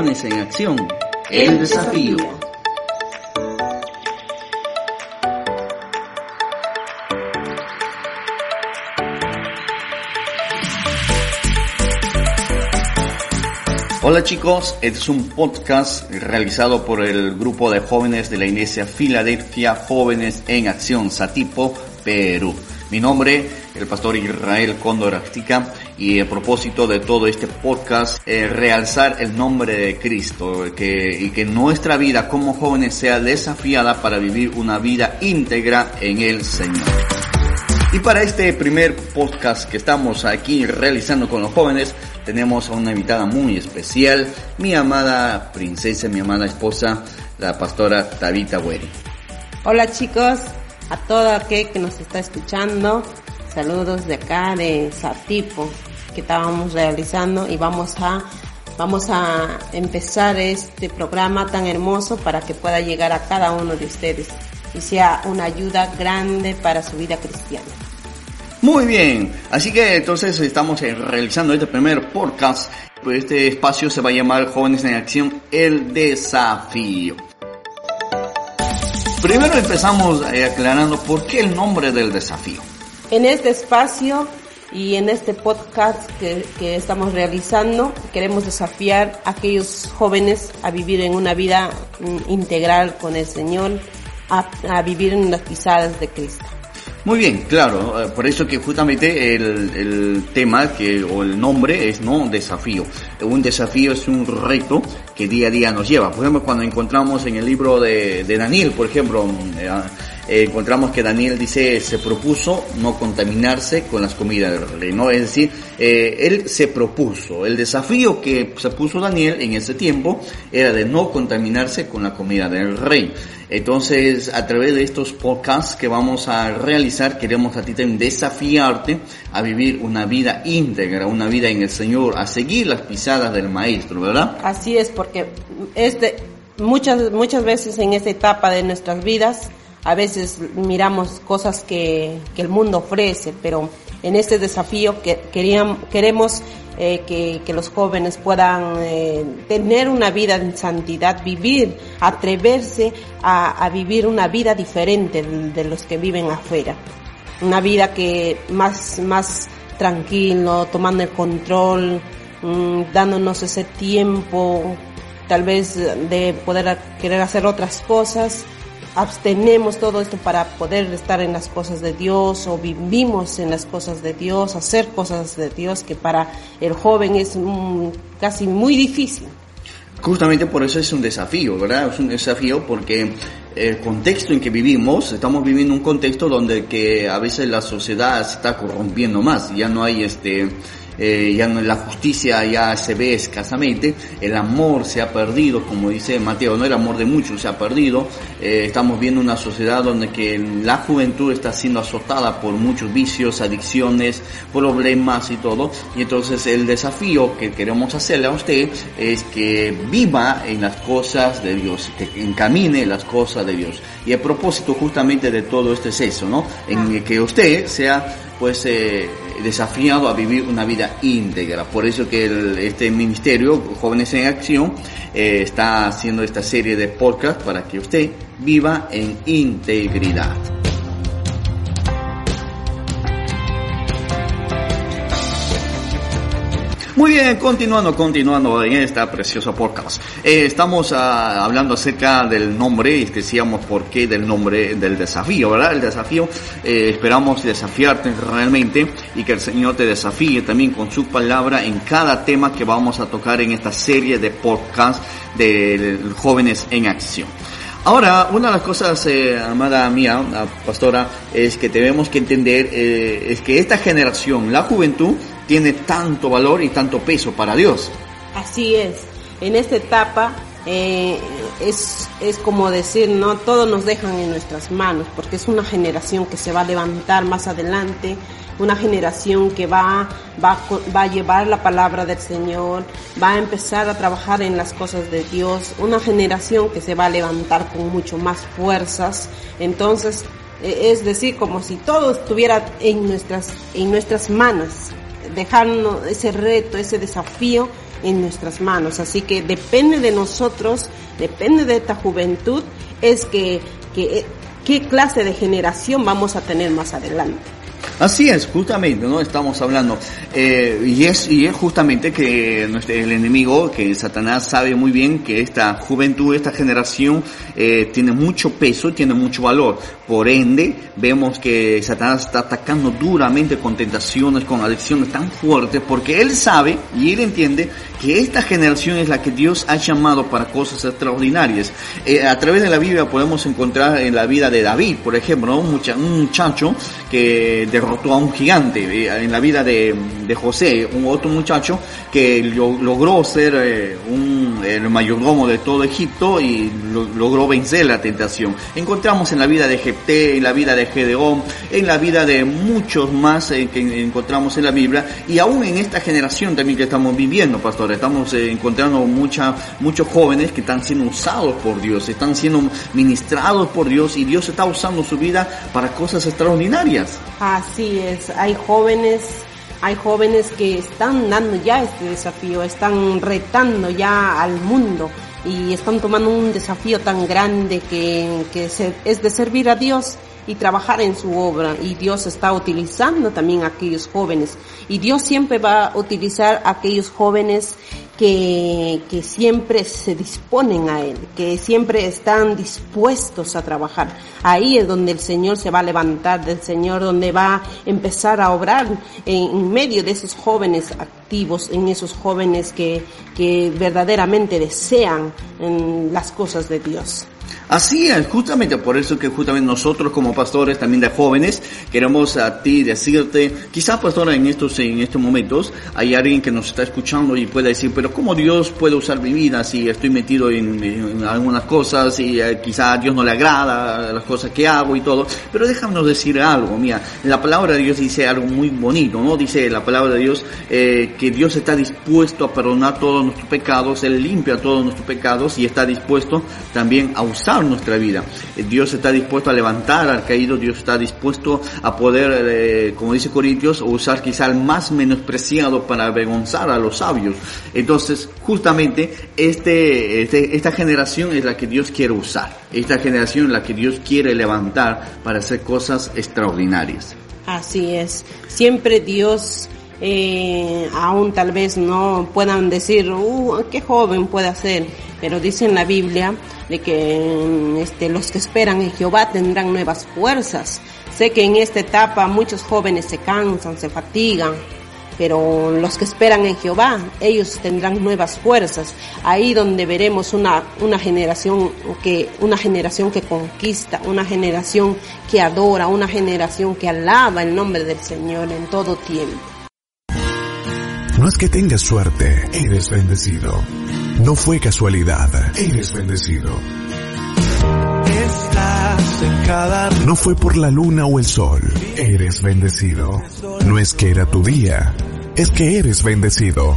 Jóvenes en Acción. El desafío. Hola chicos, este es un podcast realizado por el grupo de jóvenes de la Iglesia Filadelfia Jóvenes en Acción, Satipo, Perú. Mi nombre, el pastor Israel Cóndor Actica, y el propósito de todo este podcast es realzar el nombre de Cristo que, y que nuestra vida como jóvenes sea desafiada para vivir una vida íntegra en el Señor. Y para este primer podcast que estamos aquí realizando con los jóvenes, tenemos a una invitada muy especial, mi amada princesa, mi amada esposa, la pastora Tabita Güeri. Hola chicos, a todo aquel que nos está escuchando, saludos de acá de Satipo que estábamos realizando y vamos a vamos a empezar este programa tan hermoso para que pueda llegar a cada uno de ustedes y sea una ayuda grande para su vida cristiana. Muy bien, así que entonces estamos realizando este primer podcast. Este espacio se va a llamar Jóvenes en Acción, el desafío. Primero empezamos eh, aclarando por qué el nombre del desafío. En este espacio y en este podcast que, que, estamos realizando queremos desafiar a aquellos jóvenes a vivir en una vida mm, integral con el Señor, a, a vivir en las pisadas de Cristo. Muy bien, claro, eh, por eso que justamente el, el, tema que, o el nombre es no desafío. Un desafío es un reto que día a día nos lleva. Por ejemplo, cuando encontramos en el libro de, de Daniel, por ejemplo, eh, eh, encontramos que Daniel dice, se propuso no contaminarse con las comidas del rey, ¿no? Es decir, eh, él se propuso, el desafío que se puso Daniel en ese tiempo era de no contaminarse con la comida del rey. Entonces, a través de estos podcasts que vamos a realizar, queremos a ti también desafiarte a vivir una vida íntegra, una vida en el Señor, a seguir las pisadas del Maestro, ¿verdad? Así es, porque este, muchas, muchas veces en esta etapa de nuestras vidas, a veces miramos cosas que, el mundo ofrece, pero en este desafío que queríamos, queremos eh, que, los jóvenes puedan eh, tener una vida en santidad, vivir, atreverse a, vivir una vida diferente de, los que viven afuera. Una vida que más, más tranquilo, tomando el control, mmm, dándonos ese tiempo, tal vez de poder querer hacer otras cosas abstenemos todo esto para poder estar en las cosas de Dios o vivimos en las cosas de Dios, hacer cosas de Dios que para el joven es casi muy difícil. Justamente por eso es un desafío, ¿verdad? Es un desafío porque el contexto en que vivimos, estamos viviendo un contexto donde que a veces la sociedad se está corrompiendo más, ya no hay este eh, ya la justicia ya se ve escasamente, el amor se ha perdido, como dice Mateo, no el amor de muchos se ha perdido, eh, estamos viendo una sociedad donde que la juventud está siendo azotada por muchos vicios, adicciones, problemas y todo, y entonces el desafío que queremos hacerle a usted es que viva en las cosas de Dios, que encamine las cosas de Dios. Y el propósito justamente de todo esto es eso, ¿no? En que usted sea pues eh, desafiado a vivir una vida íntegra. Por eso que el, este ministerio, Jóvenes en Acción, eh, está haciendo esta serie de podcast para que usted viva en integridad. Muy bien, continuando, continuando en esta preciosa podcast. Eh, estamos uh, hablando acerca del nombre y decíamos por qué del nombre del desafío, ¿verdad? El desafío, eh, esperamos desafiarte realmente y que el Señor te desafíe también con su palabra en cada tema que vamos a tocar en esta serie de podcast de jóvenes en acción. Ahora, una de las cosas, eh, amada mía, pastora, es que tenemos que entender, eh, es que esta generación, la juventud, tiene tanto valor y tanto peso para Dios. Así es. En esta etapa eh, es, es como decir, no, todos nos dejan en nuestras manos, porque es una generación que se va a levantar más adelante, una generación que va, va, va a llevar la palabra del Señor, va a empezar a trabajar en las cosas de Dios, una generación que se va a levantar con mucho más fuerzas. Entonces, eh, es decir, como si todo estuviera en nuestras, en nuestras manos, dejarnos ese reto, ese desafío en nuestras manos. Así que depende de nosotros, depende de esta juventud, es que, que qué clase de generación vamos a tener más adelante. Así es, justamente, ¿no? Estamos hablando. Eh, y, es, y es justamente que el enemigo, que Satanás sabe muy bien que esta juventud, esta generación, eh, tiene mucho peso, tiene mucho valor. Por ende, vemos que Satanás está atacando duramente con tentaciones, con adicciones tan fuertes, porque él sabe y él entiende que esta generación es la que Dios ha llamado para cosas extraordinarias. Eh, a través de la Biblia podemos encontrar en la vida de David, por ejemplo, un, muchacho que derrotó a un gigante, eh, en la vida de, José, un otro muchacho que lo, logró ser eh, un, el mayordomo de todo Egipto y lo, logró vencer la tentación. Encontramos en la vida de Jepté, en la vida de Gedeón, en la vida de muchos más eh, que encontramos en la Biblia y aún en esta generación también que estamos viviendo, pastor estamos eh, encontrando mucha, muchos jóvenes que están siendo usados por Dios, están siendo ministrados por Dios y Dios está usando su vida para cosas extraordinarias. Así es, hay jóvenes hay jóvenes que están dando ya este desafío, están retando ya al mundo y están tomando un desafío tan grande que, que es de servir a Dios y trabajar en su obra. Y Dios está utilizando también a aquellos jóvenes. Y Dios siempre va a utilizar a aquellos jóvenes que, que siempre se disponen a Él, que siempre están dispuestos a trabajar. Ahí es donde el Señor se va a levantar, del Señor donde va a empezar a obrar en, medio de esos jóvenes activos, en esos jóvenes que, que verdaderamente desean las cosas de Dios. Así es, justamente por eso que justamente nosotros como pastores también de jóvenes queremos a ti decirte, quizás pastora en estos en estos momentos hay alguien que nos está escuchando y puede decir, pero cómo Dios puede usar mi vida si estoy metido en, algunas cosas y eh, quizás Dios no le agrada las cosas que hago y todo, pero déjanos decir algo, mira, la palabra de Dios dice algo muy bonito, ¿no? Dice la palabra de Dios eh, que Dios está dispuesto a perdonar todos nuestros pecados, Él limpia todos nuestros pecados y está dispuesto también a usar nuestra vida. Dios está dispuesto a levantar al caído, Dios está dispuesto a poder, eh, como dice Corintios, usar quizá el más menospreciado para avergonzar a los sabios. Entonces, justamente este, este, esta generación es la que Dios quiere usar. Esta generación es la que Dios quiere levantar para hacer cosas extraordinarias. Así es. Siempre Dios eh, aún tal vez no puedan decir, uh, qué joven puede hacer, pero dice en la Biblia de que este, los que esperan en Jehová tendrán nuevas fuerzas. Sé que en esta etapa muchos jóvenes se cansan, se fatigan, pero los que esperan en Jehová, ellos tendrán nuevas fuerzas. Ahí donde veremos una, una generación que, una generación que conquista, una generación que adora, una generación que alaba el nombre del Señor en todo tiempo. No es que tengas suerte, eres bendecido. No fue casualidad, eres bendecido. No fue por la luna o el sol, eres bendecido. No es que era tu día, es que eres bendecido.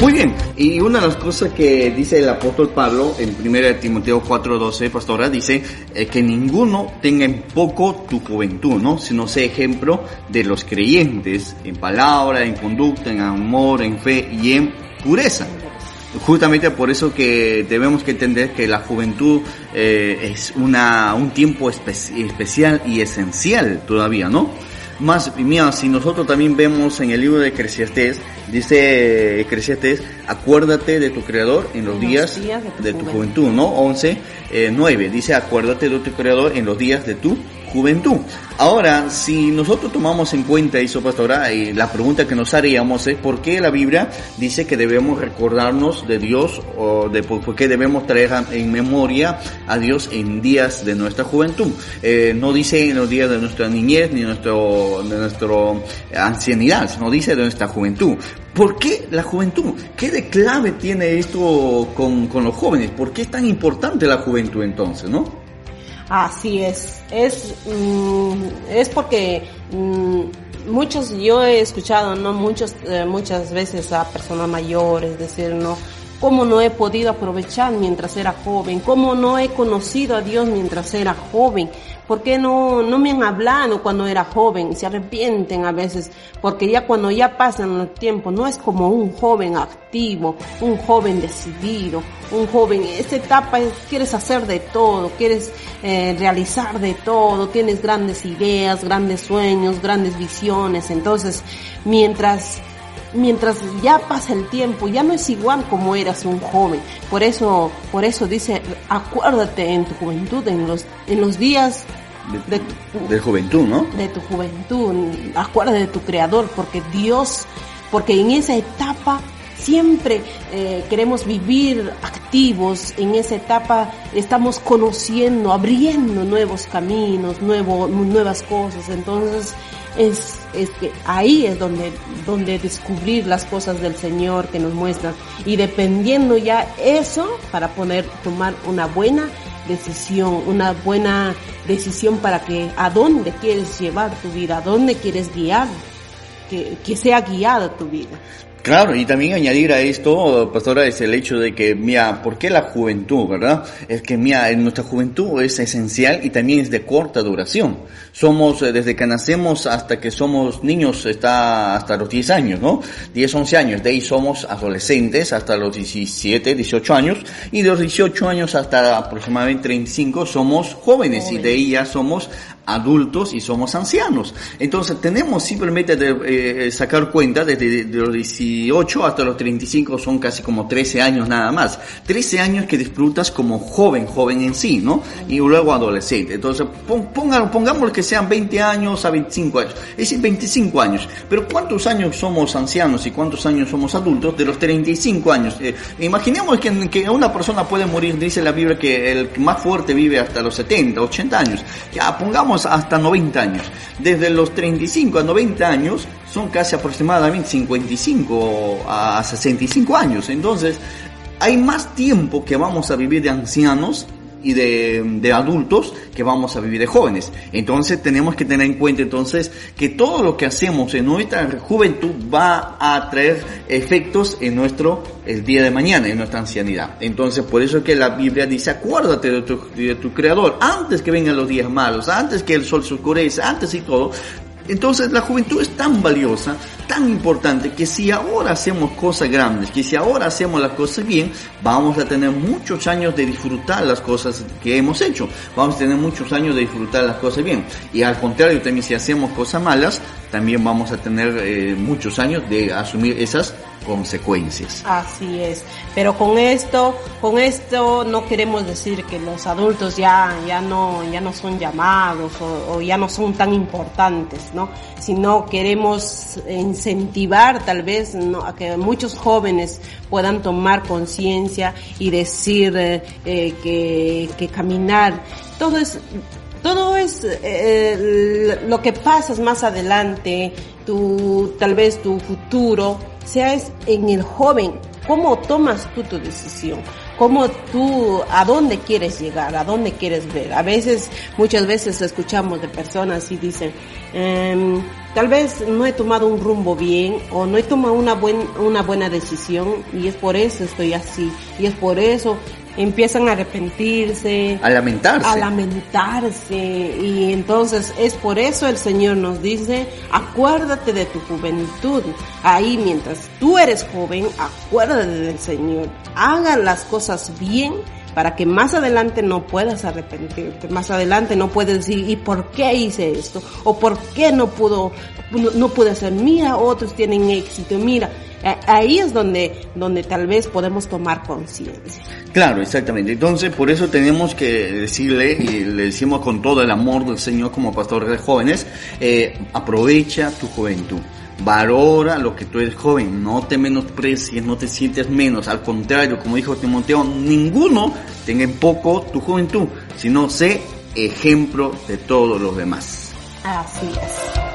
Muy bien, y una de las cosas que dice el apóstol Pablo en 1 Timoteo 4:12, pastora, dice eh, que ninguno tenga en poco tu juventud, ¿no? Sino sea ejemplo de los creyentes en palabra, en conducta, en amor, en fe y en pureza. Justamente por eso que debemos que entender que la juventud eh, es una, un tiempo especial y esencial todavía, ¿no? Más, mira, si nosotros también vemos en el libro de Eclesiastés, dice Eclesiastés, acuérdate de tu Creador en los, días, de tu, juventud. ¿no? 11, 9, eh, dice, acuérdate de tu Creador en los días de tu juventud. Ahora, si nosotros tomamos en cuenta eso, pastora, y la pregunta que nos haríamos es por qué la Biblia dice que debemos recordarnos de Dios o de por qué debemos traer en memoria a Dios en días de nuestra juventud. Eh, no dice en los días de nuestra niñez ni nuestro, de nuestra ancianidad, sino dice de nuestra juventud. ¿Por qué la juventud? ¿Qué de clave tiene esto con, con los jóvenes? ¿Por qué es tan importante la juventud entonces, no? Así es, es, mm, es porque mm, muchos, yo he escuchado, ¿no? Muchos, eh, muchas veces a personas mayores decir, ¿no? Cómo no he podido aprovechar mientras era joven, cómo no he conocido a Dios mientras era joven, por qué no, no me han hablado cuando era joven, se arrepienten a veces, porque ya cuando ya pasan los tiempos, no es como un joven activo, un joven decidido, un joven, esta etapa es, quieres hacer de todo, quieres eh, realizar de todo, tienes grandes ideas, grandes sueños, grandes visiones, entonces mientras mientras ya pasa el tiempo, ya no es igual como eras un joven. Por eso, por eso dice, acuérdate en tu juventud, en los, en los días de, de, juventud, ¿no? De tu juventud, acuérdate de tu creador, porque Dios, porque en esa etapa siempre eh, queremos vivir activos en esa etapa, estamos conociendo, abriendo nuevos caminos, nuevo, nuevas cosas. Entonces, es, es que ahí es donde, donde descubrir las cosas del Señor que nos muestran. Y dependiendo ya eso, para poner, tomar una buena decisión, una buena decisión para que a dónde quieres llevar tu vida, a dónde quieres guiar, que, que sea guiada tu vida. Claro, y también añadir a esto, pastora, es el hecho de que, mira, ¿por qué la juventud, verdad? Es que, mira, nuestra juventud es esencial y también es de corta duración. Somos, eh, desde que nacemos hasta que somos niños, está hasta los 10 años, ¿no? 10, 11 años. De ahí somos adolescentes hasta los 17, 18 años. Y de los 18 años hasta aproximadamente 35 somos jóvenes. y de ahí ya somos adultos y somos ancianos. Entonces tenemos simplemente de eh, sacar cuenta desde los 18 hasta los 35 son casi como 13 años nada más. 13 años que disfrutas como joven, joven en sí, ¿no? Y luego adolescente. Entonces pongamos que sean 20 años a 25 años. Es decir, 25 años. Pero ¿cuántos años somos ancianos y cuántos años somos adultos? De los 35 años. Eh, imaginemos que, que una persona puede morir, dice la Biblia que el más fuerte vive hasta los 70, 80 años. Ya pongamos hasta 90 años. Desde los 35 a 90 años son casi aproximadamente 55 a 65 años. Entonces, hay más tiempo que vamos a vivir de ancianos y de, adultos que vamos a vivir de jóvenes. Entonces tenemos que tener en cuenta entonces que todo lo que hacemos en nuestra juventud va a traer efectos en nuestro el día de mañana, en nuestra ancianidad. Entonces por eso es que la Biblia dice acuérdate de tu, de tu creador antes que vengan los días malos, antes que el sol se oscurezca, antes y todo, entonces la juventud es tan valiosa, tan importante, que si ahora hacemos cosas grandes, que si ahora hacemos las cosas bien, vamos a tener muchos años de disfrutar las cosas que hemos hecho. Vamos a tener muchos años de disfrutar las cosas bien. Y al contrario, también si hacemos cosas malas, también vamos a tener eh, muchos años de asumir esas consecuencias. Así es. Pero con esto, con esto no queremos decir que los adultos ya, ya no, ya no son llamados o, ya no son tan importantes. Sino queremos incentivar tal vez a que muchos jóvenes puedan tomar conciencia y decir eh, eh, que, caminar. Todo es todo es eh, lo que pasas más adelante, tu, tal vez tu futuro, sea en el joven, cómo tomas tú tu decisión, cómo tú, a dónde quieres llegar, a dónde quieres ver. A veces, muchas veces escuchamos de personas y dicen, em, tal vez no he tomado un rumbo bien o no he tomado una, buen, una buena decisión y es por eso estoy así y es por eso empiezan a arrepentirse, a lamentarse. A lamentarse. Y entonces es por eso el Señor nos dice, acuérdate de tu juventud. Ahí mientras tú eres joven, acuérdate del Señor. Hagan las cosas bien para que más adelante no puedas arrepentirte, más adelante no puedes decir, ¿y por qué hice esto? ¿O por qué no pudo, no, pude hacer? Mira, otros tienen éxito, mira, ahí es donde, donde tal vez podemos tomar conciencia. Claro, exactamente. Entonces, por eso tenemos que decirle, y le decimos con todo el amor del Señor como pastor de jóvenes, eh, aprovecha tu juventud. Valora lo que tú eres joven, no te menosprecies, no te sientes menos, al contrario, como dijo Timoteo, ninguno tenga en poco tu juventud, sino sé ejemplo de todos los demás. Así es.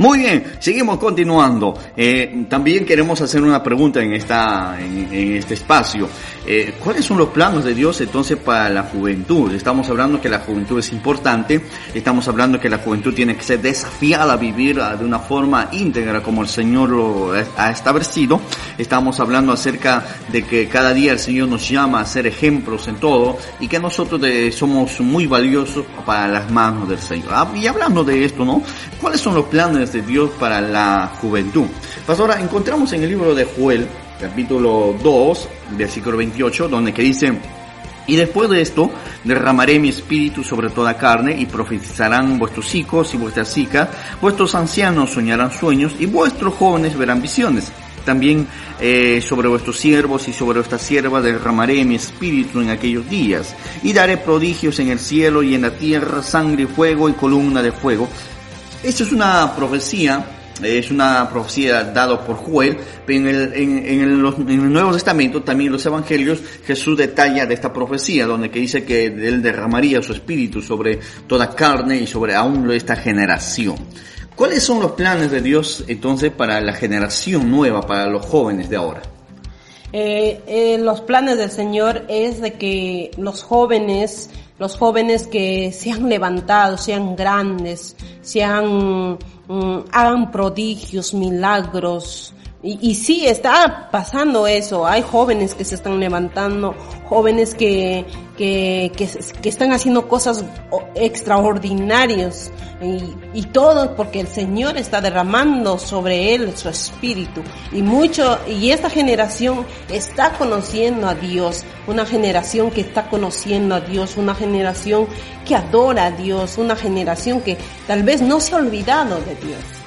Muy bien, seguimos continuando. Eh, también queremos hacer una pregunta en esta, en, este espacio. Eh, ¿Cuáles son los planos de Dios entonces para la juventud? Estamos hablando que la juventud es importante, estamos hablando que la juventud tiene que ser desafiada a vivir ah, de una forma íntegra como el Señor lo ha establecido. Estamos hablando acerca de que cada día el Señor nos llama a ser ejemplos en todo y que nosotros somos muy valiosos para las manos del Señor. Ah, y hablando de esto, ¿no? ¿Cuáles son los planes de Dios para la juventud. Pastora, encontramos en el libro de Joel, capítulo 2, versículo 28, donde que dice, y después de esto derramaré mi espíritu sobre toda carne y profetizarán vuestros hijos y vuestras hijas, vuestros ancianos soñarán sueños y vuestros jóvenes verán visiones. También eh, sobre vuestros siervos y sobre vuestras siervas derramaré mi espíritu en aquellos días y daré prodigios en el cielo y en la tierra, sangre, fuego y columna de fuego esta es una profecía, es una profecía dada por Joel, pero en el, en, el, Nuevo Testamento, también en los Evangelios, Jesús detalla de esta profecía, donde que dice que Él derramaría su espíritu sobre toda carne y sobre aún esta generación. ¿Cuáles son los planes de Dios entonces para la generación nueva, para los jóvenes de ahora? Eh, eh, los planes del Señor es de que los jóvenes los jóvenes que se han levantado, sean grandes, sean, mm, hagan prodigios, milagros. Y, y sí, está pasando eso. Hay jóvenes que se están levantando, jóvenes que, que, están haciendo cosas extraordinarias y, y, todo porque el Señor está derramando sobre él su espíritu y mucho y esta generación está conociendo a Dios, una generación que está conociendo a Dios, una generación que adora a Dios, una generación que tal vez no se ha olvidado de Dios.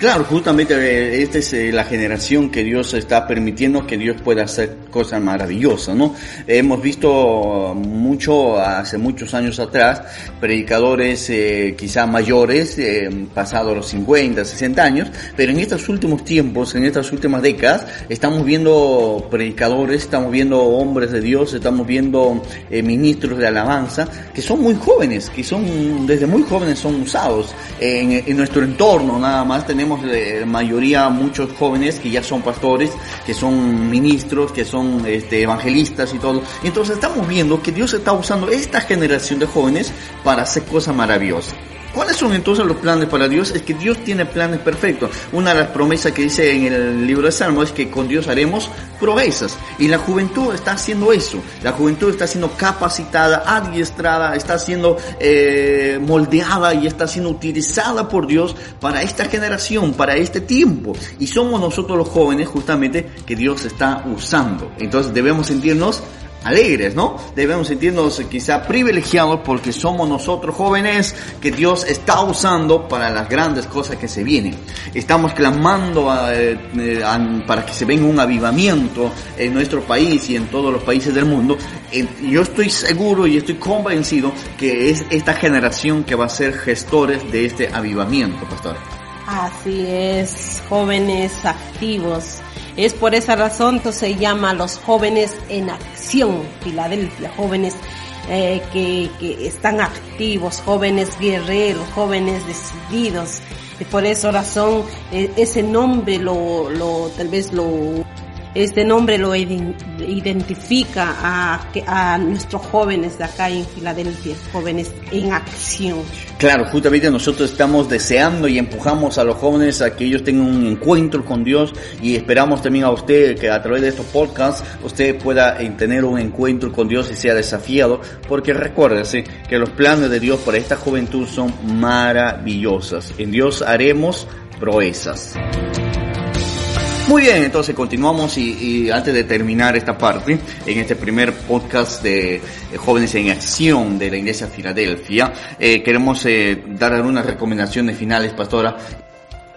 Claro, justamente eh, esta es eh, la generación que Dios está permitiendo que Dios pueda hacer cosas maravillosas, ¿no? Hemos visto mucho, hace muchos años atrás, predicadores eh, quizá mayores, eh, pasados los 50, 60 años, pero en estos últimos tiempos, en estas últimas décadas, estamos viendo predicadores, estamos viendo hombres de Dios, estamos viendo ministros de alabanza, que son muy jóvenes, que son, desde muy jóvenes son usados. En, en nuestro entorno nada más tenemos de mayoría muchos jóvenes que ya son pastores, que son ministros, que son este, evangelistas y todo. Entonces estamos viendo que Dios está usando esta generación de jóvenes para hacer cosas maravillosas. ¿Cuáles son entonces los planes para Dios? Es que Dios tiene planes perfectos. Una de las promesas que dice en el libro de Salmo es que con Dios haremos proezas. Y la juventud está haciendo eso. La juventud está siendo capacitada, adiestrada, está siendo eh, moldeada y está siendo utilizada por Dios para esta generación, para este tiempo. Y somos nosotros los jóvenes justamente que Dios está usando. Entonces debemos sentirnos alegres, ¿no? Debemos sentirnos quizá privilegiados porque somos nosotros jóvenes que Dios está usando para las grandes cosas que se vienen. Estamos clamando eh, para que se venga un avivamiento en nuestro país y en todos los países del mundo. yo estoy seguro y estoy convencido que es esta generación que va a ser gestores de este avivamiento, pastor. Así es, jóvenes activos es por esa razón que se llama los jóvenes en acción, Filadelfia, jóvenes eh, que, que, están activos, jóvenes guerreros, jóvenes decididos. Y por esa razón eh, ese nombre lo, lo, tal vez lo este nombre lo identifica a, a nuestros jóvenes de acá en Filadelfia, jóvenes en acción. Claro, justamente nosotros estamos deseando y empujamos a los jóvenes a que ellos tengan un encuentro con Dios y esperamos también a usted que a través de estos podcasts usted pueda tener un encuentro con Dios y sea desafiado, porque recuérdese que los planes de Dios para esta juventud son maravillosos. En Dios haremos proezas. Muy bien, entonces continuamos y, y, antes de terminar esta parte, en este primer podcast de eh, Jóvenes en Acción de la Iglesia Filadelfia, eh, queremos eh, dar algunas recomendaciones finales, pastora.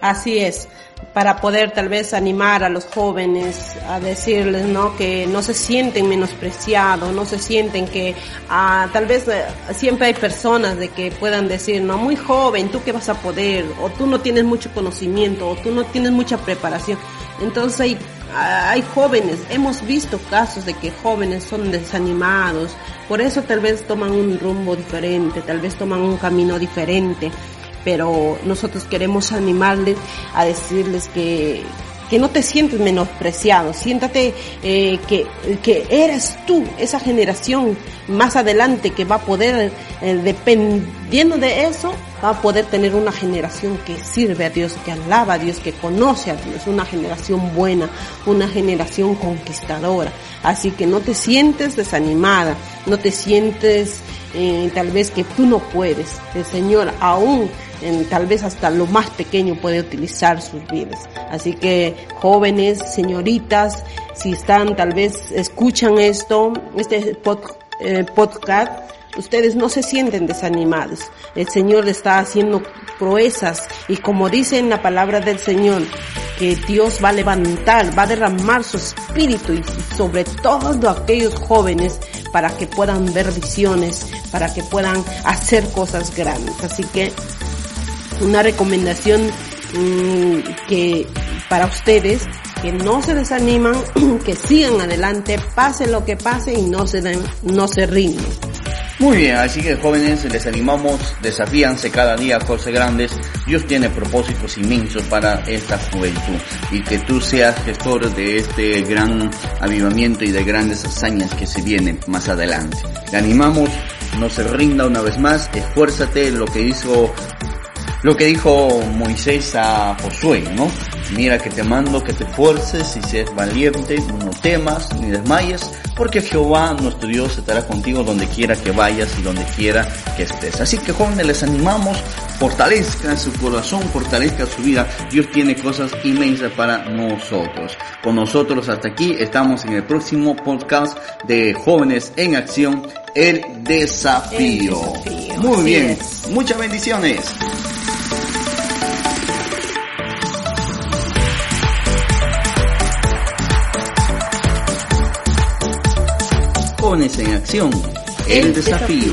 Así es para poder tal vez animar a los jóvenes a decirles no que no se sienten menospreciados no se sienten que ah, tal vez eh, siempre hay personas de que puedan decir no muy joven tú qué vas a poder o tú no tienes mucho conocimiento o tú no tienes mucha preparación entonces hay hay jóvenes, hemos visto casos de que jóvenes son desanimados, por eso tal vez toman un rumbo diferente, tal vez toman un camino diferente pero nosotros queremos animarles a decirles que, que no te sientes menospreciado, siéntate eh, que, que eres tú, esa generación más adelante que va a poder, eh, dependiendo de eso, va a poder tener una generación que sirve a Dios, que alaba a Dios, que conoce a Dios, una generación buena, una generación conquistadora. Así que no te sientes desanimada, no te sientes eh, tal vez que tú no puedes. El Señor aún tal vez hasta lo más pequeño puede utilizar sus vidas. Así que jóvenes, señoritas, si están tal vez escuchan esto, este eh, podcast, ustedes no se sienten desanimados. El Señor está haciendo proezas y como dice en la palabra del Señor, que Dios va a levantar, va a derramar su espíritu y sobre todos aquellos jóvenes para que puedan ver visiones, para que puedan hacer cosas grandes. Así que una recomendación mm, que para ustedes que no se desaniman, que sigan adelante, pase lo que pase y no se den, no se rinden. Muy bien, así que jóvenes, les animamos, desafíanse cada día a cosas grandes. Dios tiene propósitos inmensos para esta juventud y que tú seas gestor de este gran avivamiento y de grandes hazañas que se vienen más adelante. Le animamos, no se rinda una vez más, esfuérzate, lo que hizo lo que dijo Moisés a Josué, ¿no? Mira que te mando que te fuerces y seas valiente, no temas ni desmayes, porque Jehová nuestro Dios estará contigo donde quiera que vayas y donde quiera que estés. Así que jóvenes les animamos, fortalezcan su corazón, fortalezcan su vida. Dios tiene cosas inmensas para nosotros. Con nosotros hasta aquí estamos en el próximo podcast de Jóvenes en Acción, el desafío. Muy bien, muchas bendiciones. Jóvenes en Acción, el, desafío.